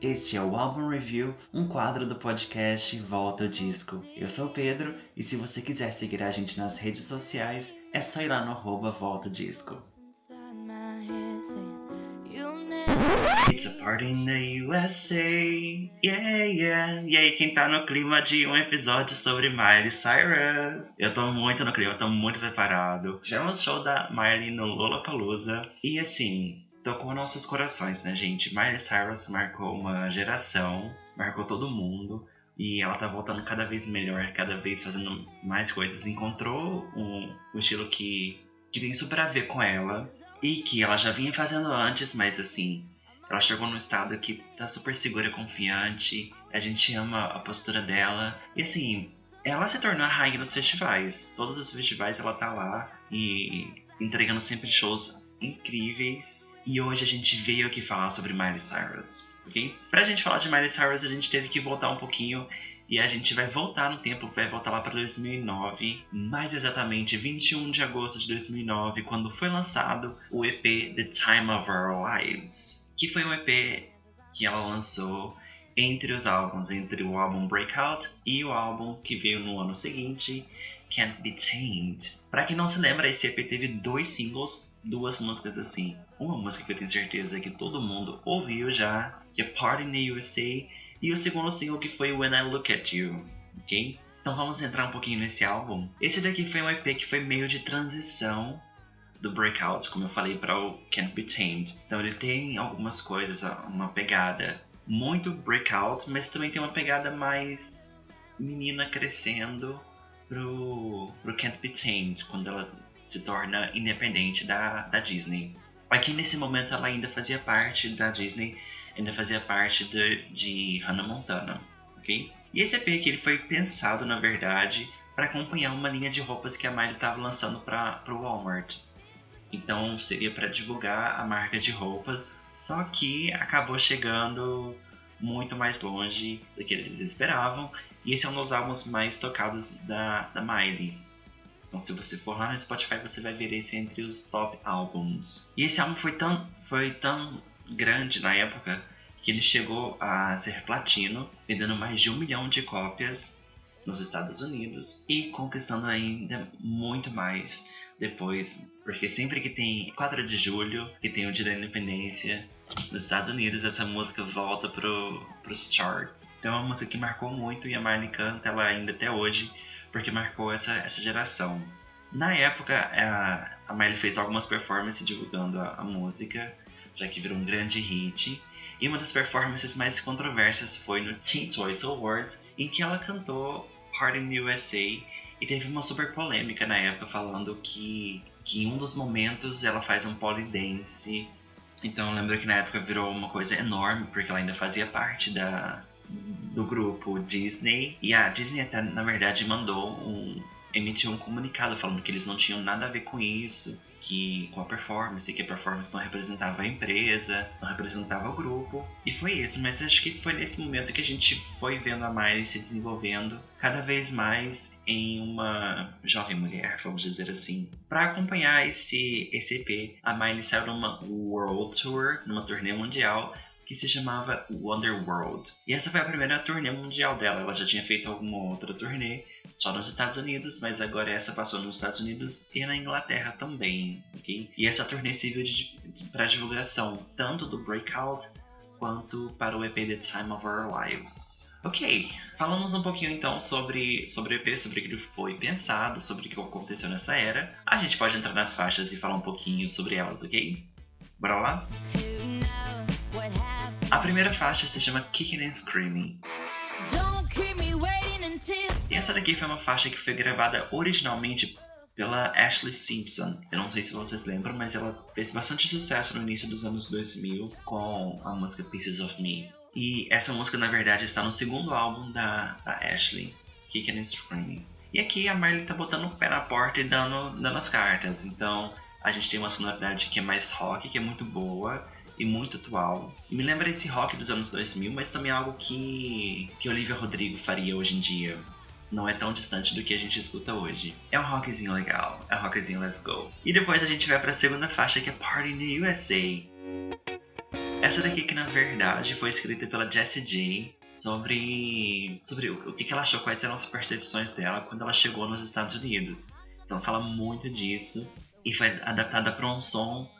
Este é o Album Review, um quadro do podcast Volta o Disco. Eu sou o Pedro e se você quiser seguir a gente nas redes sociais, é só ir lá no arroba Volta Disco. It's a party in the USA, yeah, yeah. E aí, quem tá no clima de um episódio sobre Miley Cyrus? Eu tô muito no clima, tô muito preparado. Tivemos show da Miley no Lollapalooza e assim, tocou nossos corações, né, gente? Miley Cyrus marcou uma geração, marcou todo mundo. E ela tá voltando cada vez melhor, cada vez fazendo mais coisas. Encontrou um, um estilo que, que tem super a ver com ela. E que ela já vinha fazendo antes, mas assim, ela chegou num estado que tá super segura, confiante. A gente ama a postura dela. E assim, ela se tornou a rainha dos festivais. Todos os festivais ela tá lá e entregando sempre shows incríveis. E hoje a gente veio aqui falar sobre Miley Cyrus, ok? Pra gente falar de Miley Cyrus, a gente teve que voltar um pouquinho e a gente vai voltar no tempo, vai voltar lá para 2009, mais exatamente 21 de agosto de 2009, quando foi lançado o EP The Time of Our Lives, que foi um EP que ela lançou entre os álbuns, entre o álbum Breakout e o álbum que veio no ano seguinte, Can't Be Tamed. Para quem não se lembra, esse EP teve dois singles, duas músicas assim. Uma música que eu tenho certeza que todo mundo ouviu já, que é Party in the USA, e o segundo single que foi When I Look at You, ok? Então vamos entrar um pouquinho nesse álbum. Esse daqui foi um EP que foi meio de transição do Breakout, como eu falei para o Can't Be Tamed. Então ele tem algumas coisas, uma pegada muito Breakout, mas também tem uma pegada mais menina crescendo pro, pro Can't Be Tamed, quando ela se torna independente da, da Disney. Aqui nesse momento ela ainda fazia parte da Disney, ainda fazia parte de, de Hannah Montana, ok? E esse EP aqui ele foi pensado, na verdade, para acompanhar uma linha de roupas que a Miley estava lançando para o Walmart. Então seria para divulgar a marca de roupas, só que acabou chegando muito mais longe do que eles esperavam. E esse é um dos álbuns mais tocados da, da Miley. Então, se você for lá no Spotify, você vai ver esse entre os top álbuns. E esse álbum foi tão, foi tão grande na época que ele chegou a ser platino, vendendo mais de um milhão de cópias nos Estados Unidos e conquistando ainda muito mais depois, porque sempre que tem 4 de julho, que tem o Dia da Independência nos Estados Unidos, essa música volta pro, pros charts. Então é uma música que marcou muito e a Miley canta ela ainda até hoje porque marcou essa, essa geração. Na época, a, a Miley fez algumas performances divulgando a, a música, já que virou um grande hit. E uma das performances mais controversas foi no Teen Choice Awards, em que ela cantou Heart in the USA e teve uma super polêmica na época falando que, que em um dos momentos ela faz um polydance. Então eu lembro que na época virou uma coisa enorme, porque ela ainda fazia parte da, do grupo Disney. E a Disney até, na verdade, mandou um. emitiu um comunicado falando que eles não tinham nada a ver com isso, que com a performance, que a performance não representava a empresa, não representava o grupo. E foi isso, mas acho que foi nesse momento que a gente foi vendo a Miley se desenvolvendo cada vez mais em uma jovem mulher, vamos dizer assim. Para acompanhar esse, esse EP, a Miley saiu numa World Tour, numa turnê mundial, que se chamava Wonderworld. E essa foi a primeira turnê mundial dela. Ela já tinha feito alguma outra turnê só nos Estados Unidos, mas agora essa passou nos Estados Unidos e na Inglaterra também, ok? E essa turnê serviu para divulgação tanto do Breakout quanto para o EP The Time of Our Lives. Ok, falamos um pouquinho então sobre, sobre o EP, sobre o que foi pensado, sobre o que aconteceu nessa era. A gente pode entrar nas faixas e falar um pouquinho sobre elas, ok? Bora lá? A primeira faixa se chama Kicking and Screaming. E essa daqui foi uma faixa que foi gravada originalmente pela Ashley Simpson. Eu não sei se vocês lembram, mas ela fez bastante sucesso no início dos anos 2000 com a música Pieces of Me. E essa música, na verdade, está no segundo álbum da, da Ashley, Kicking and Screaming. E aqui a Miley tá botando o pé na porta e dando, dando as cartas. Então a gente tem uma sonoridade que é mais rock, que é muito boa e muito atual. E me lembra esse rock dos anos 2000, mas também algo que, que Olivia Rodrigo faria hoje em dia. Não é tão distante do que a gente escuta hoje. É um rockzinho legal, é um rockzinho let's go. E depois a gente vai para a segunda faixa que é Party in the USA. Essa daqui que na verdade foi escrita pela Jessie J sobre, sobre o, o que ela achou, quais eram as percepções dela quando ela chegou nos Estados Unidos. Então fala muito disso e foi adaptada para um som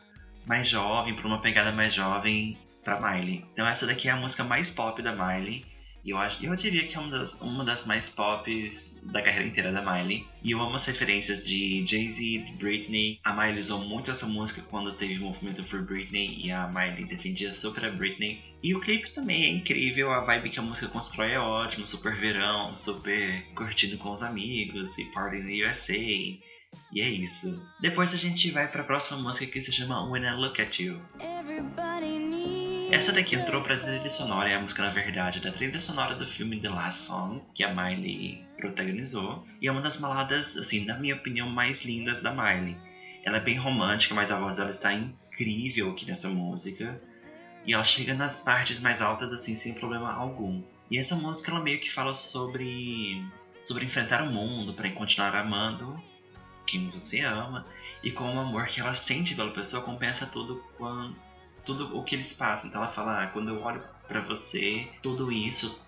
mais jovem, para uma pegada mais jovem para Miley. Então essa daqui é a música mais pop da Miley e eu, acho, eu diria que é uma das, uma das mais pops da carreira inteira da Miley. E eu amo as referências de Jay-Z, de Britney. A Miley usou muito essa música quando teve o movimento for Britney e a Miley defendia super a Britney. E o clipe também é incrível, a vibe que a música constrói é ótima, super verão, super curtindo com os amigos e party in the USA. E é isso. Depois a gente vai para a próxima música que se chama When I Look at You. Essa daqui entrou pra trilha sonora, é a música, na verdade, da trilha sonora do filme The Last Song, que a Miley protagonizou. E é uma das baladas, assim, na minha opinião, mais lindas da Miley. Ela é bem romântica, mas a voz dela está incrível aqui nessa música. E ela chega nas partes mais altas, assim, sem problema algum. E essa música, ela meio que fala sobre, sobre enfrentar o mundo para continuar amando quem você ama. E com o amor que ela sente pela pessoa compensa tudo quando tudo o que eles passam. Então ela fala, ah, quando eu olho para você, tudo isso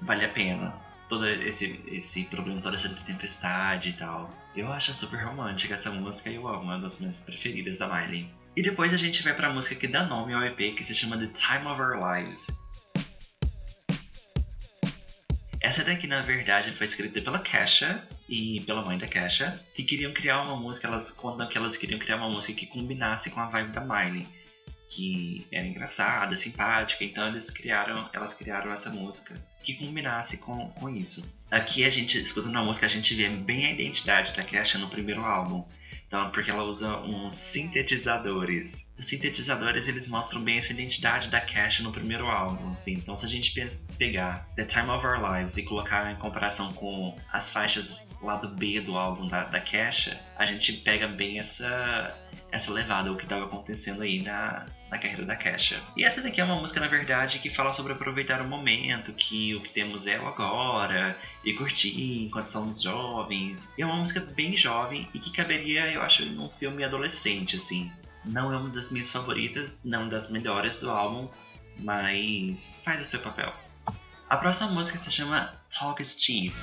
vale a pena. Todo esse, esse problema, toda essa tempestade e tal. Eu acho super romântica essa música e eu amo, uma das minhas preferidas da Miley. E depois a gente vai pra música que dá nome ao EP, que se chama The Time of Our Lives. Essa daqui, na verdade, foi escrita pela Kesha e pela mãe da Kesha, que queriam criar uma música, elas contam que elas queriam criar uma música que combinasse com a vibe da Miley que era engraçada, simpática, então eles criaram, elas criaram essa música que combinasse com, com isso. Aqui a gente, escutando a música, a gente vê bem a identidade da Kesha no primeiro álbum. Então, porque ela usa uns sintetizadores. Os sintetizadores, eles mostram bem essa identidade da Kesha no primeiro álbum, assim. Então, se a gente pegar The Time of Our Lives e colocar em comparação com as faixas lado B do álbum da, da Kesha, a gente pega bem essa, essa levada, o que estava acontecendo aí na, na carreira da Kesha. E essa daqui é uma música, na verdade, que fala sobre aproveitar o momento, que o que temos é o agora, e curtir enquanto somos jovens. E é uma música bem jovem e que caberia, eu acho, num filme adolescente, assim. Não é uma das minhas favoritas, não das melhores do álbum, mas faz o seu papel. A próxima música se chama Talk Steve.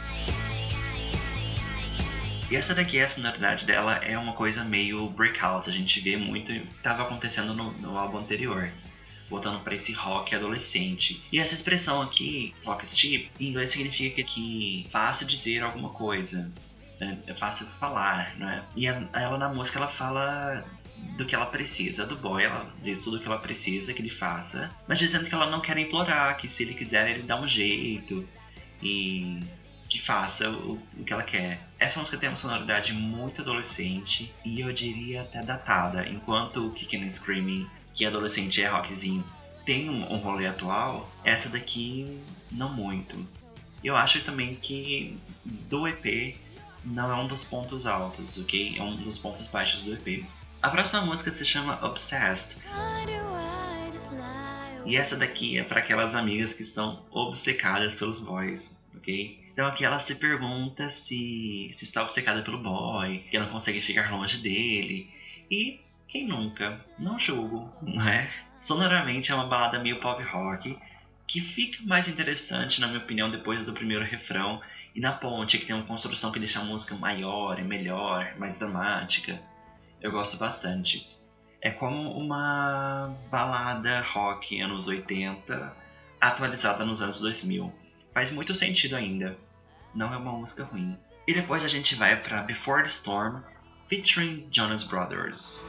E essa daqui, a sonoridade dela é uma coisa meio breakout, a gente vê muito, estava acontecendo no, no, álbum anterior, voltando para esse rock adolescente. E essa expressão aqui, talk steep, em inglês significa que é fácil dizer alguma coisa, né? é fácil falar, né? E a, ela na música ela fala do que ela precisa do boy, ela diz tudo o que ela precisa que ele faça, mas dizendo que ela não quer implorar, que se ele quiser ele dá um jeito e que faça o, o, que ela quer. Essa música tem uma sonoridade muito adolescente e eu diria até datada, enquanto o Kickin' and Screaming, que é adolescente é rockzinho, tem um, um rolê atual, essa daqui não muito. Eu acho também que do EP não é um dos pontos altos, ok? É um dos pontos baixos do EP. A próxima música se chama Obsessed. E essa daqui é para aquelas amigas que estão obcecadas pelos boys, ok? Então aqui ela se pergunta se, se está obcecada pelo boy, que não consegue ficar longe dele. E quem nunca? Não julgo, não é? Sonoramente é uma balada meio pop rock, que fica mais interessante, na minha opinião, depois do primeiro refrão e na ponte, que tem uma construção que deixa a música maior e melhor, mais dramática. Eu gosto bastante. É como uma balada rock anos 80 atualizada nos anos 2000. Faz muito sentido ainda não é uma música ruim. E depois a gente vai para Before the Storm, featuring Jonas Brothers.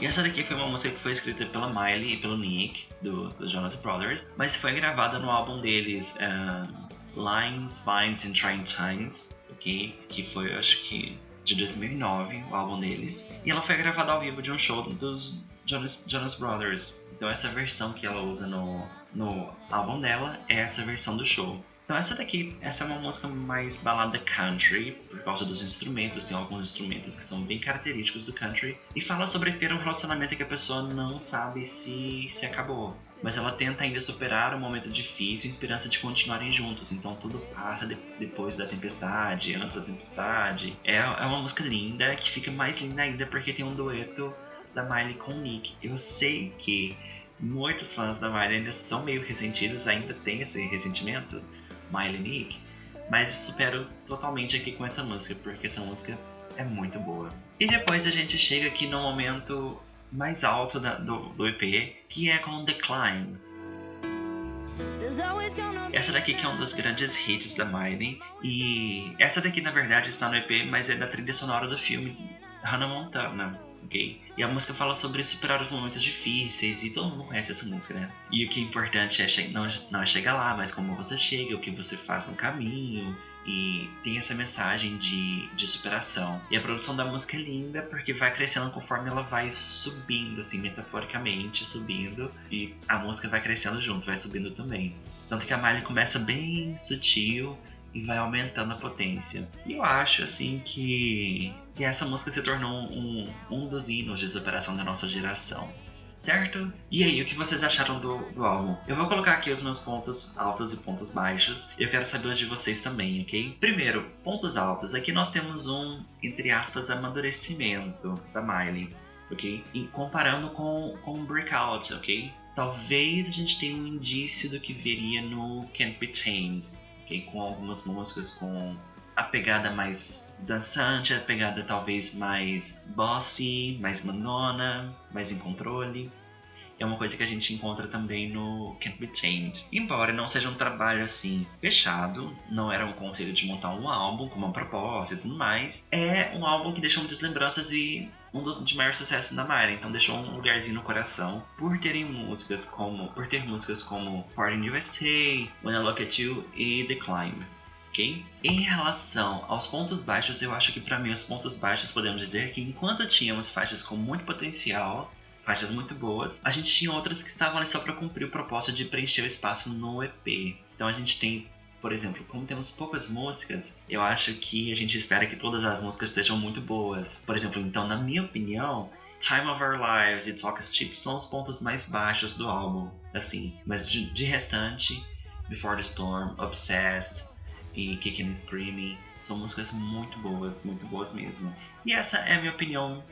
E essa daqui foi uma música que foi escrita pela Miley e pelo Nick, do, do Jonas Brothers, mas foi gravada no álbum deles, um, Lines, Vines and Trying Times, ok? Que foi, acho que, de 2009, o álbum deles. E ela foi gravada ao vivo de um show dos Jonas, Jonas Brothers. Então essa versão que ela usa no, no álbum dela é essa versão do show. Então essa daqui, essa é uma música mais balada country, por causa dos instrumentos, tem alguns instrumentos que são bem característicos do country, e fala sobre ter um relacionamento que a pessoa não sabe se, se acabou, mas ela tenta ainda superar um momento difícil em esperança de continuarem juntos, então tudo passa de, depois da tempestade, antes da tempestade. É, é uma música linda, que fica mais linda ainda porque tem um dueto da Miley com o Nick. Eu sei que muitos fãs da Miley ainda são meio ressentidos, ainda tem esse ressentimento, Miley Nick, mas supero totalmente aqui com essa música, porque essa música é muito boa. E depois a gente chega aqui no momento mais alto da, do, do EP, que é com Decline. Essa daqui que é um dos grandes hits da Miley. E essa daqui na verdade está no EP, mas é da trilha sonora do filme Hannah Montana. Okay? E a música fala sobre superar os momentos difíceis e todo mundo conhece essa música, né? E o que é importante é não, não é chegar lá, mas como você chega, o que você faz no caminho, e tem essa mensagem de, de superação. E a produção da música é linda porque vai crescendo conforme ela vai subindo, assim, metaforicamente subindo, e a música vai crescendo junto, vai subindo também. Tanto que a Miley começa bem sutil e vai aumentando a potência. E eu acho, assim, que, que essa música se tornou um, um dos hinos de superação da nossa geração certo? E aí, o que vocês acharam do, do álbum? Eu vou colocar aqui os meus pontos altos e pontos baixos. E eu quero saber os de vocês também, ok? Primeiro, pontos altos. Aqui nós temos um, entre aspas, amadurecimento da Miley, ok? E comparando com, com Breakout, ok? Talvez a gente tenha um indício do que viria no Can't Be Tamed, ok? Com algumas músicas com a pegada mais dançante, a pegada talvez mais bossy, mais manona, mais em controle. É uma coisa que a gente encontra também no Can't Be Tamed. Embora não seja um trabalho assim fechado, não era um conselho de montar um álbum com uma proposta e tudo mais, é um álbum que deixou muitas lembranças e um dos de maior sucesso da Mara, então deixou um lugarzinho no coração por terem músicas como, por ter músicas como Party USA, When I Look at You e The Climb ok? Em relação aos pontos baixos, eu acho que para mim os pontos baixos podemos dizer que enquanto tínhamos faixas com muito potencial, faixas muito boas, a gente tinha outras que estavam ali só para cumprir o propósito de preencher o espaço no EP. Então a gente tem por exemplo, como temos poucas músicas, eu acho que a gente espera que todas as músicas estejam muito boas. Por exemplo, então, na minha opinião, Time of Our Lives e Talk Cheap são os pontos mais baixos do álbum, assim. Mas de, de restante, Before the Storm, Obsessed, e Kicking and Screaming. São músicas muito boas, muito boas mesmo. E essa é a minha opinião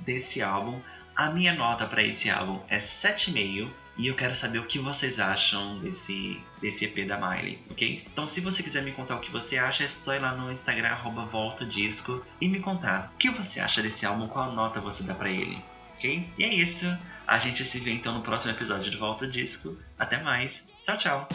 desse álbum. A minha nota para esse álbum é 7,5 e eu quero saber o que vocês acham desse, desse EP da Miley, ok? Então se você quiser me contar o que você acha, é só ir lá no Instagram, arroba Volta Disco, e me contar o que você acha desse álbum, qual nota você dá para ele, ok? E é isso, a gente se vê então no próximo episódio de Volta Disco. Até mais, tchau, tchau!